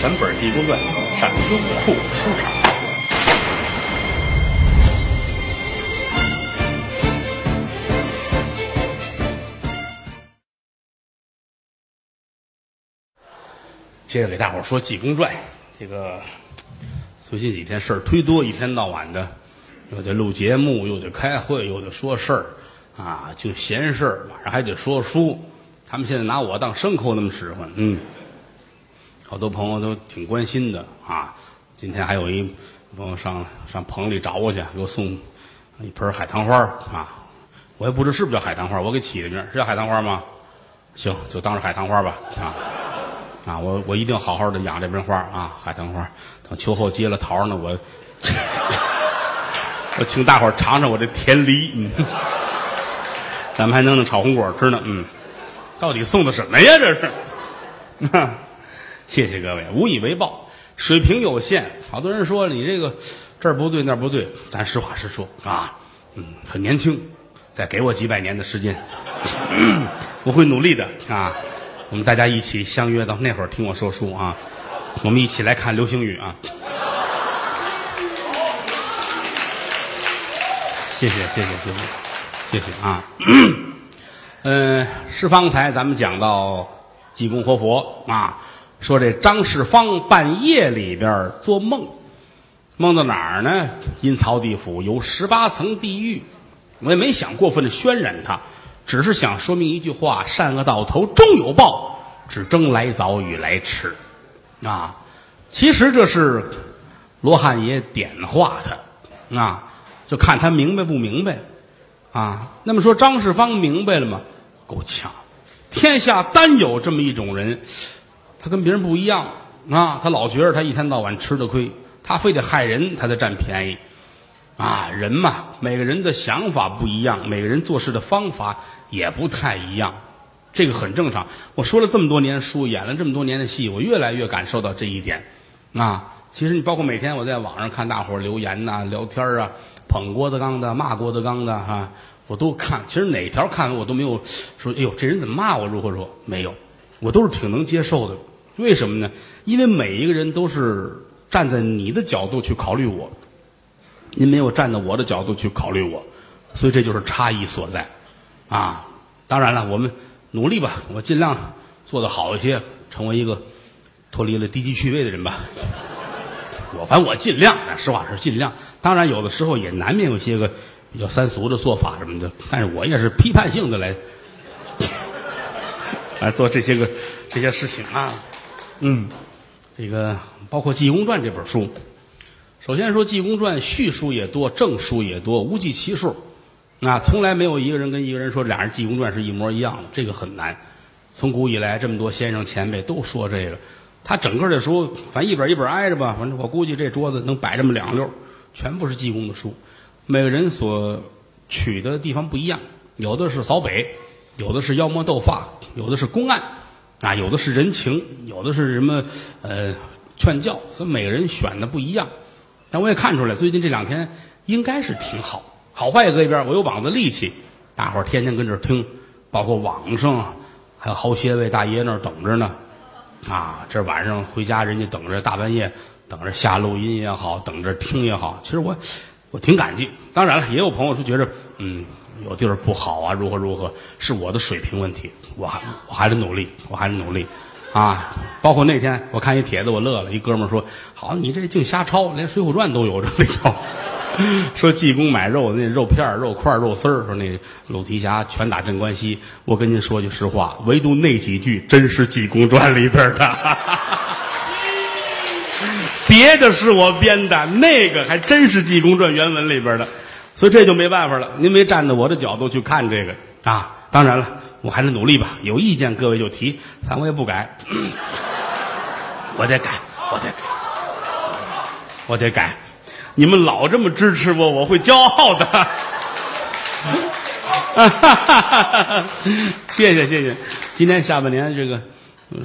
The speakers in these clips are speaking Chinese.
全本《济公传》上优酷书场。接着给大伙说《济公传》，这个最近几天事儿忒多，一天到晚的，又得录节目，又得开会，又得说事儿，啊，就闲事儿。晚上还得说书，他们现在拿我当牲口那么使唤，嗯。好多朋友都挺关心的啊！今天还有一朋友上上棚里找我去，给我送一盆海棠花啊！我也不知是不是叫海棠花，我给起的名是叫海棠花吗？行，就当是海棠花吧啊！啊，我我一定好好的养这盆花啊！海棠花，等秋后结了桃呢，我 我请大伙尝尝我这甜梨，嗯，咱们还能弄炒红果吃呢，嗯，到底送的什么呀？这是。谢谢各位，无以为报，水平有限。好多人说你这个这儿不对那儿不对，咱实话实说啊，嗯，很年轻，再给我几百年的时间，我会努力的啊。我们大家一起相约到那会儿听我说书啊，我们一起来看流星雨啊。谢谢谢谢谢谢谢谢啊。嗯，是方才咱们讲到济公活佛啊。说这张世芳半夜里边做梦，梦到哪儿呢？阴曹地府有十八层地狱，我也没想过分的渲染他，只是想说明一句话：善恶到头终有报，只争来早与来迟。啊，其实这是罗汉爷点化他，啊，就看他明白不明白。啊，那么说张世芳明白了吗？够呛，天下单有这么一种人。他跟别人不一样啊，他老觉得他一天到晚吃的亏，他非得害人，他才占便宜啊。人嘛，每个人的想法不一样，每个人做事的方法也不太一样，这个很正常。我说了这么多年书，演了这么多年的戏，我越来越感受到这一点啊。其实你包括每天我在网上看大伙留言呐、聊天啊，捧郭德纲的、骂郭德纲的哈，我都看。其实哪条看完我都没有说，哎呦，这人怎么骂我？如何说？没有，我都是挺能接受的。为什么呢？因为每一个人都是站在你的角度去考虑我，您没有站在我的角度去考虑我，所以这就是差异所在，啊！当然了，我们努力吧，我尽量做得好一些，成为一个脱离了低级趣味的人吧。我反正我尽量，实话是尽量。当然，有的时候也难免有些个比较三俗的做法什么的，但是我也是批判性的来来做这些个这些事情啊。嗯，这个包括《济公传》这本书，首先说《济公传》序书也多，正书也多，无计其数。啊，从来没有一个人跟一个人说俩人《济公传》是一模一样的，这个很难。从古以来，这么多先生前辈都说这个。他整个这书，反正一本一本挨着吧，反正我估计这桌子能摆这么两溜，全部是济公的书。每个人所取的地方不一样，有的是扫北，有的是妖魔斗法，有的是公案。啊，有的是人情，有的是什么呃劝教，所以每个人选的不一样。但我也看出来，最近这两天应该是挺好，好坏也搁一边，我有膀子力气，大伙儿天天跟这儿听，包括网上还有好些位大爷那儿等着呢。啊，这晚上回家，人家等着大半夜等着下录音也好，等着听也好，其实我我挺感激。当然了，也有朋友说觉着嗯。有地儿不好啊，如何如何？是我的水平问题，我还我还得努力，我还得努力，啊！包括那天我看一帖子，我乐了，一哥们说：“好，你这净瞎抄，连《水浒传》都有这里头。”说济公买肉，那肉片肉块肉丝儿，说那鲁提辖拳打镇关西。我跟您说句实话，唯独那几句真是《济公传》里边的，别的是我编的，那个还真是《济公传》原文里边的。所以这就没办法了，您没站在我的角度去看这个啊！当然了，我还得努力吧。有意见各位就提，反我也不改，我得改，我得改，我得改。你们老这么支持我，我会骄傲的。谢谢谢谢，今天下半年这个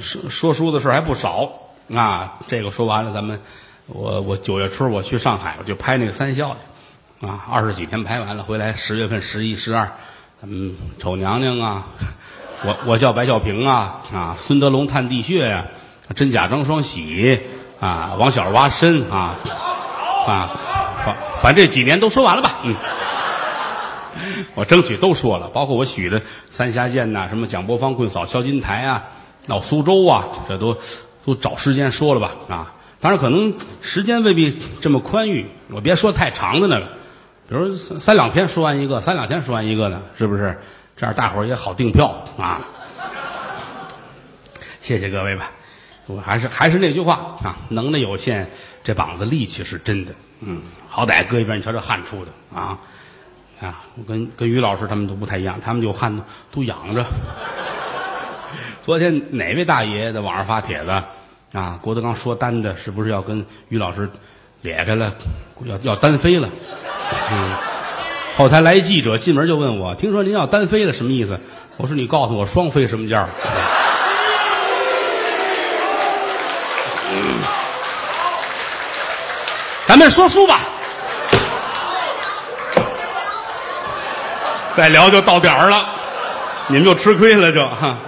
说说书的事还不少啊。这个说完了，咱们我我九月初我去上海，我就拍那个三笑去。啊，二十几天拍完了，回来十月份、十一、十二，嗯，丑娘娘啊，我我叫白小平啊，啊，孙德龙探地穴呀，真假张双喜啊，王小挖参啊啊，反反正这几年都说完了吧？嗯，我争取都说了，包括我许的三峡剑呐、什么蒋伯方棍扫敲金台啊，闹苏州啊，这都都找时间说了吧？啊，当然可能时间未必这么宽裕，我别说太长的那个，比如三三两天说完一个，三两天说完一个呢，是不是？这样大伙儿也好订票啊。谢谢各位吧，我还是还是那句话啊，能耐有限，这膀子力气是真的，嗯，好歹搁一边，你瞧这汗出的啊啊，我跟跟于老师他们都不太一样，他们有汗都养着。昨天哪位大爷在网上发帖子啊？郭德纲说单的，是不是要跟于老师裂开了，要要单飞了？嗯，后台来一记者进门就问我，听说您要单飞了，什么意思？我说你告诉我双飞什么价？咱们说书吧，再聊就到点儿了，你们就吃亏了就。哈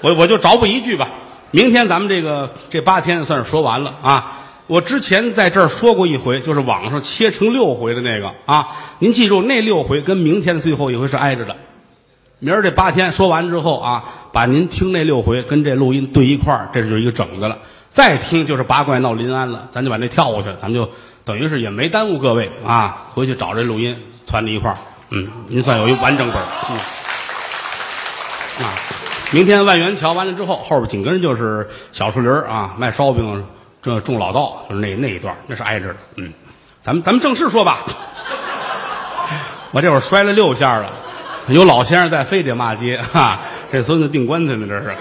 我我就找补一句吧，明天咱们这个这八天算是说完了啊。我之前在这儿说过一回，就是网上切成六回的那个啊，您记住那六回跟明天的最后一回是挨着的。明儿这八天说完之后啊，把您听那六回跟这录音对一块儿，这就是一个整的了。再听就是八怪闹临安了，咱就把那跳过去，咱们就等于是也没耽误各位啊。回去找这录音攒在一块儿，嗯，您算有一完整本儿，嗯，啊，明天万元桥完了之后，后边紧跟着就是小树林啊，卖烧饼，这种老道，就是那那一段，那是挨着的，嗯，咱们咱们正式说吧。我这会儿摔了六下了，有老先生在，非得骂街哈，这孙子订棺材呢，这是。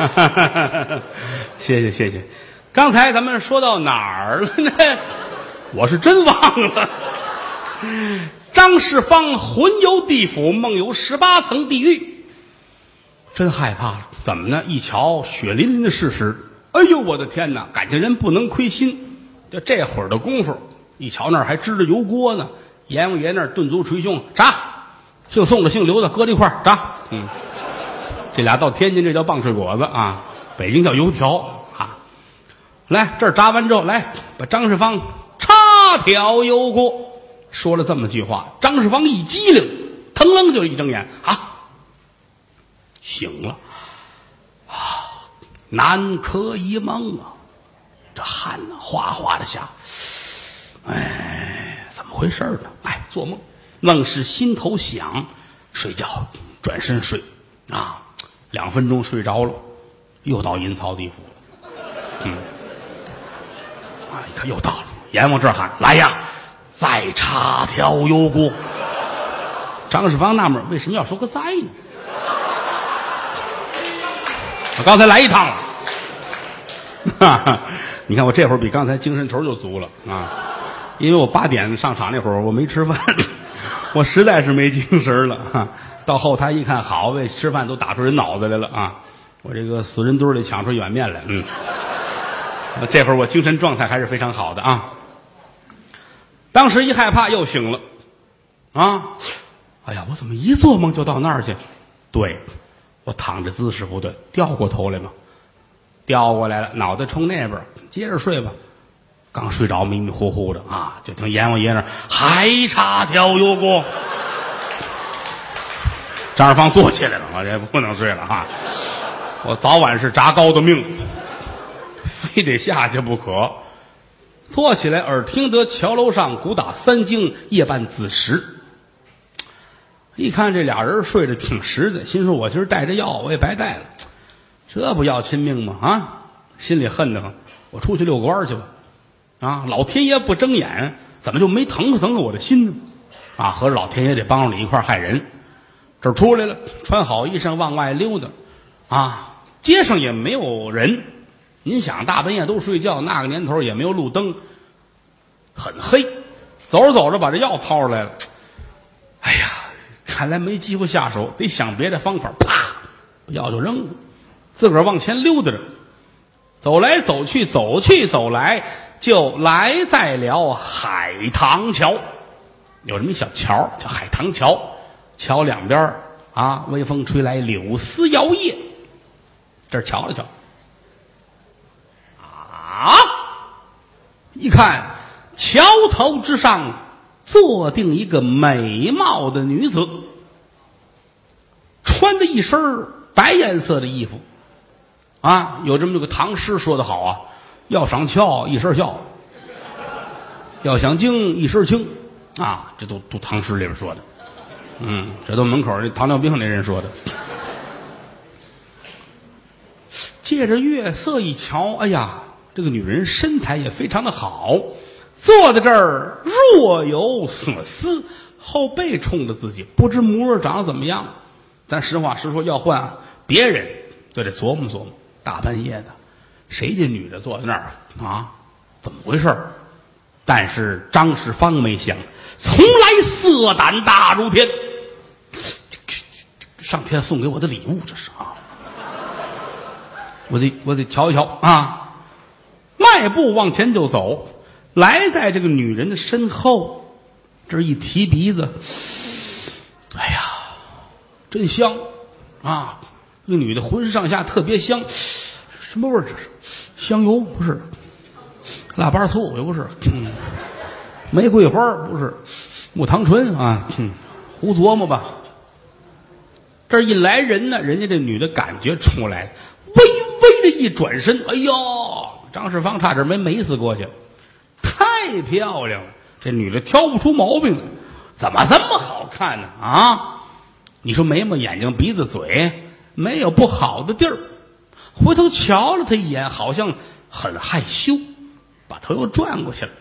谢谢谢谢，刚才咱们说到哪儿了呢？我是真忘了。张世芳魂游地府，梦游十八层地狱，真害怕了。怎么呢？一瞧血淋淋的事实，哎呦我的天哪！感情人不能亏心。就这会儿的功夫，一瞧那儿还支着油锅呢。阎王爷那儿顿足捶胸，炸！姓宋的、姓刘的搁在一块炸。嗯。这俩到天津这叫棒槌果子啊，北京叫油条啊。来这儿炸完之后，来把张世芳插条油锅，说了这么句话。张世芳一激灵，腾楞就一睁眼啊，醒了，南柯一梦啊，这汗呢哗哗的下。哎，怎么回事呢？哎，做梦，梦是心头想，睡觉转身睡啊。两分钟睡着了，又到阴曹地府了。嗯，啊，一看又到了，阎王这喊来呀，再插条油锅。张世芳纳闷为什么要说个再呢？我刚才来一趟了，哈 你看我这会儿比刚才精神头就足了啊，因为我八点上场那会儿我没吃饭，我实在是没精神了哈。到后台一看，好，为吃饭都打出人脑子来了啊！我这个死人堆里抢出软面来，嗯，这会儿我精神状态还是非常好的啊。当时一害怕又醒了，啊，哎呀，我怎么一做梦就到那儿去？对，我躺着姿势不对，掉过头来嘛，调过来了，脑袋冲那边，接着睡吧。刚睡着，迷迷糊糊的啊，就听阎王爷那还差条油锅。张二芳坐起来了，我这不能睡了啊！我早晚是炸糕的命，非得下去不可。坐起来，耳听得桥楼上鼓打三更，夜半子时。一看这俩人睡得挺实在，心说我今儿带着药，我也白带了，这不要亲命吗？啊，心里恨得慌。我出去遛个弯去吧。啊，老天爷不睁眼，怎么就没疼疼我的心呢？啊，合着老天爷得帮着你一块害人。这出来了，穿好衣裳往外溜达，啊，街上也没有人。您想，大半夜都睡觉，那个年头也没有路灯，很黑。走着走着，把这药掏出来了。哎呀，看来没机会下手，得想别的方法。啪，把药就扔了，自个儿往前溜达着，走来走去，走去走来，就来在了海棠桥。有这么一小桥，叫海棠桥。桥两边啊，微风吹来，柳丝摇曳。这瞧了瞧，啊一看，桥头之上坐定一个美貌的女子，穿的一身白颜色的衣服，啊，有这么个唐诗说的好啊，要上翘一身翘，要想精一身轻，啊，这都都唐诗里边说的，嗯，这都门口那糖尿病那人说的。借着月色一瞧，哎呀，这个女人身材也非常的好，坐在这儿若有所思，后背冲着自己，不知模样长得怎么样。咱实话实说，要换别人就得琢磨琢磨。大半夜的，谁家女的坐在那儿啊？怎么回事但是张世芳没想，从来色胆大如天，这这这上天送给我的礼物，这是啊。我得我得瞧一瞧啊！迈步往前就走，来在这个女人的身后，这一提鼻子，哎呀，真香啊！这女的浑身上下特别香，什么味儿？这是香油不是？腊八醋也不是？玫瑰花不是？木糖醇啊？胡琢磨吧。这一来人呢，人家这女的感觉出来了，微。微的一转身，哎呦，张世芳差点没美死过去，太漂亮了！这女的挑不出毛病来，怎么这么好看呢？啊，你说眉毛、眼睛、鼻子、嘴，没有不好的地儿。回头瞧了他一眼，好像很害羞，把头又转过去了。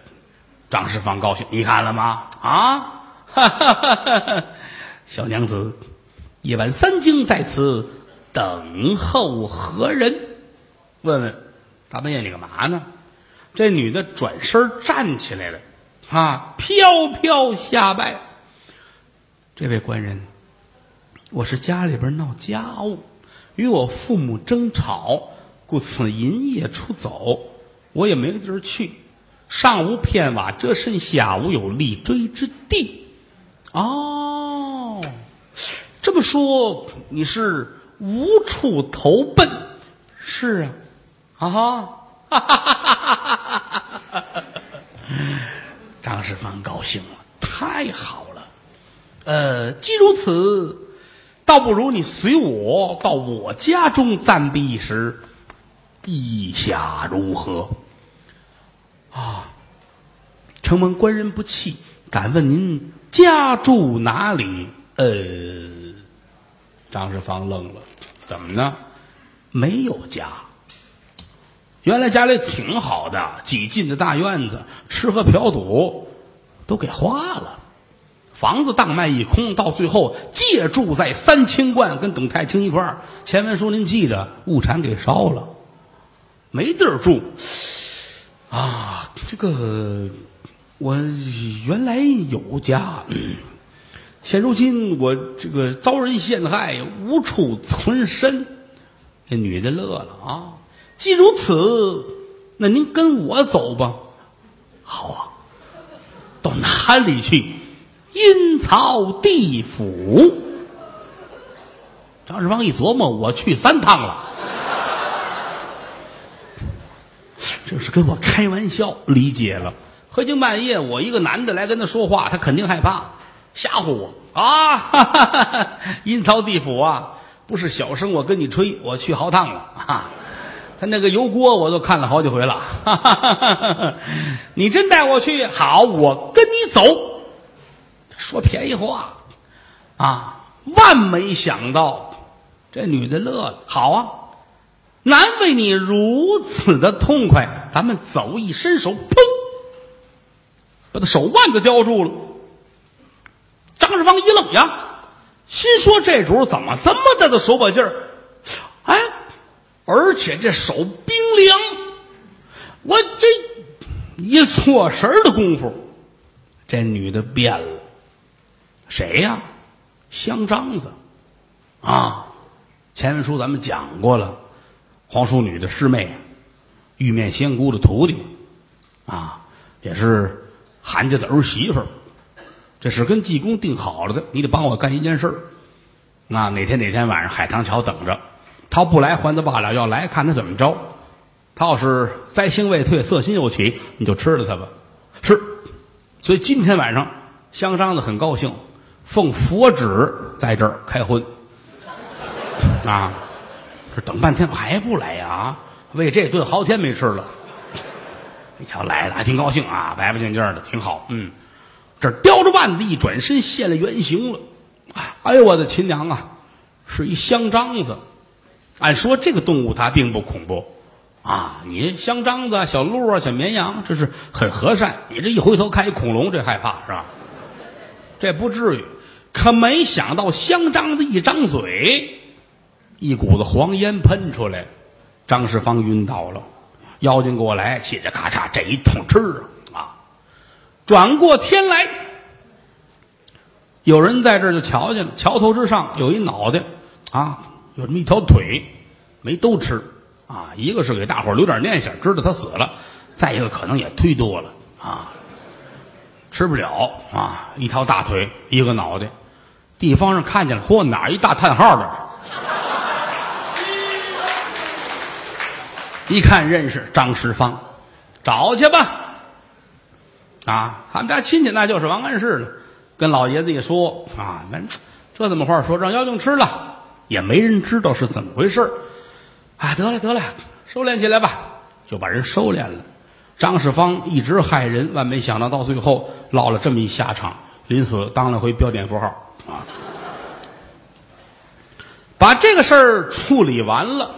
张世芳高兴，你看了吗？啊，哈哈哈哈小娘子，夜晚三更在此等候何人？问问，大半夜你干嘛呢？这女的转身站起来了，啊，飘飘下拜。这位官人，我是家里边闹家务，与我父母争吵，故此银夜出走，我也没地儿去。上无片瓦遮身，下无有立锥之地。哦，这么说你是无处投奔？是啊。啊哈！哈哈哈哈哈！张世芳高兴了，太好了。呃，既如此，倒不如你随我到我家中暂避一时，意下如何？啊！承蒙官人不弃，敢问您家住哪里？呃，张世芳愣了，怎么呢？没有家。原来家里挺好的，几进的大院子，吃喝嫖赌都给花了，房子当卖一空，到最后借住在三清观，跟董太清一块儿。前文书您记得，物产给烧了，没地儿住啊。这个我原来有家，现如今我这个遭人陷害，无处存身。这女的乐了啊。既如此，那您跟我走吧。好啊，到哪里去？阴曹地府。张世芳一琢磨，我去三趟了，这是跟我开玩笑。理解了。黑更半夜，我一个男的来跟他说话，他肯定害怕，吓唬我啊！阴曹地府啊，不是小声，我跟你吹，我去好趟了啊。他那个油锅我都看了好几回了，你真带我去好，我跟你走。说便宜话啊！万没想到，这女的乐了。好啊，难为你如此的痛快。咱们走，一伸手，砰，把他手腕子叼住了。张志芳一愣呀，心说这主怎么这么大的手把劲儿？哎。而且这手冰凉，我这一错神的功夫，这女的变了。谁呀？香樟子啊！前文书咱们讲过了，皇淑女的师妹，玉面仙姑的徒弟啊，也是韩家的儿媳妇这是跟济公定好了的，你得帮我干一件事儿。那哪天哪天晚上海棠桥等着。他不来还则罢了，要来看他怎么着。他要是灾星未退，色心又起，你就吃了他吧。是，所以今天晚上香樟子很高兴，奉佛旨在这儿开荤。啊，这等半天还不来呀？啊为这顿好天没吃了。你瞧来了，还挺高兴啊，白白净净的，挺好。嗯，这叼着腕子一转身现了原形了。哎呦，我的亲娘啊，是一香樟子。按说这个动物它并不恐怖啊，你香樟子、小鹿啊、小绵羊，这是很和善。你这一回头看一恐龙，这害怕是吧？这不至于。可没想到香樟子一张嘴，一股子黄烟喷出来，张世芳晕倒了。妖精过来，嘁哩咔嚓，这一通吃啊！转过天来，有人在这儿就瞧见了，桥头之上有一脑袋啊，有这么一条腿，没都吃啊。一个是给大伙儿留点念想，知道他死了；再一个可能也忒多了啊，吃不了啊。一条大腿，一个脑袋，地方上看见了，嚯，哪一大叹号的？一看认识张世芳，找去吧。啊，他们家亲戚那就是王安石了。跟老爷子一说啊，那这怎么话说？让妖精吃了，也没人知道是怎么回事啊，得了得了，收敛起来吧，就把人收敛了。张世芳一直害人，万没想到到最后落了这么一下场，临死当了回标点符号啊。把这个事儿处理完了，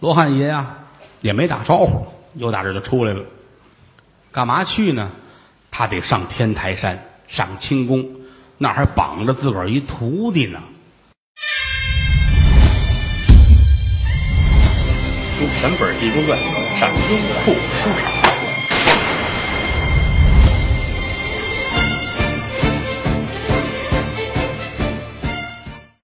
罗汉爷啊。也没打招呼，又打这就出来了。干嘛去呢？他得上天台山，上清宫，那还绑着自个儿一徒弟呢。书全本《地宫传》上优酷书场。